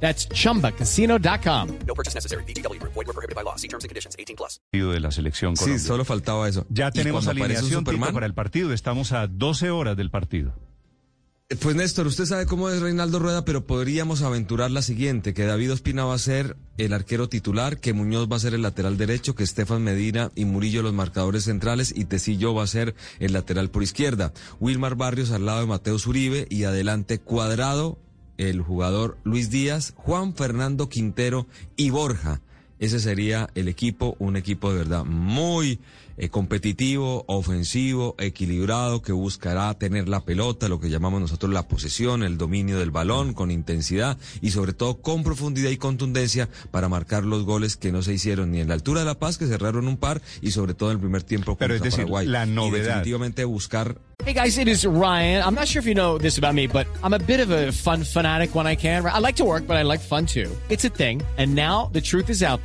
That's chumbacasino.com. No purchase necessary. BGW. Void were prohibited by law. See terms and conditions. 18 plus. de la selección Sí, solo faltaba eso. Ya tenemos alineación Superman, para el partido. Estamos a 12 horas del partido. Pues Néstor, usted sabe cómo es Reinaldo Rueda, pero podríamos aventurar la siguiente, que David Ospina va a ser el arquero titular, que Muñoz va a ser el lateral derecho, que Estefan Medina y Murillo los marcadores centrales y Tecillo va a ser el lateral por izquierda. Wilmar Barrios al lado de Mateo Zuribe y adelante Cuadrado, el jugador Luis Díaz, Juan Fernando Quintero y Borja. Ese sería el equipo, un equipo de verdad muy eh, competitivo, ofensivo, equilibrado, que buscará tener la pelota, lo que llamamos nosotros la posesión, el dominio del balón, con intensidad y sobre todo con profundidad y contundencia para marcar los goles que no se hicieron ni en la altura de La Paz, que cerraron un par, y sobre todo en el primer tiempo Pero contra es decir, Paraguay. la Y novedad. definitivamente buscar Hey guys, it is Ryan. I'm not sure if you know this about me, but I'm a bit of a fun fanatic when I can. I like to work, but I like fun too. It's a thing. And now the truth is out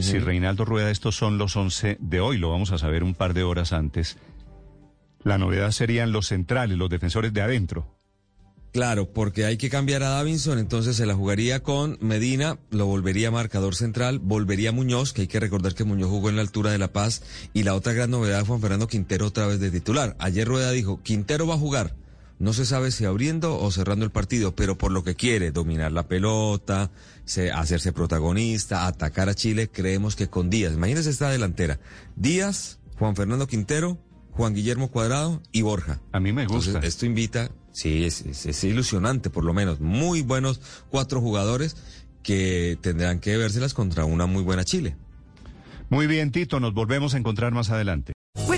si Reinaldo Rueda, estos son los 11 de hoy, lo vamos a saber un par de horas antes. La novedad serían los centrales, los defensores de adentro. Claro, porque hay que cambiar a Davinson, entonces se la jugaría con Medina, lo volvería marcador central, volvería Muñoz, que hay que recordar que Muñoz jugó en la altura de La Paz, y la otra gran novedad, Juan Fernando Quintero otra vez de titular. Ayer Rueda dijo, Quintero va a jugar, no se sabe si abriendo o cerrando el partido, pero por lo que quiere, dominar la pelota, se- hacerse protagonista, atacar a Chile, creemos que con Díaz, imagínense esta delantera, Díaz, Juan Fernando Quintero, Juan Guillermo Cuadrado y Borja. A mí me gusta. Entonces, esto invita, sí, es, es- es ilusionante por lo menos. Muy buenos cuatro jugadores que tendrán que vérselas contra una muy buena Chile. Muy bien, Tito, nos volvemos a encontrar más adelante.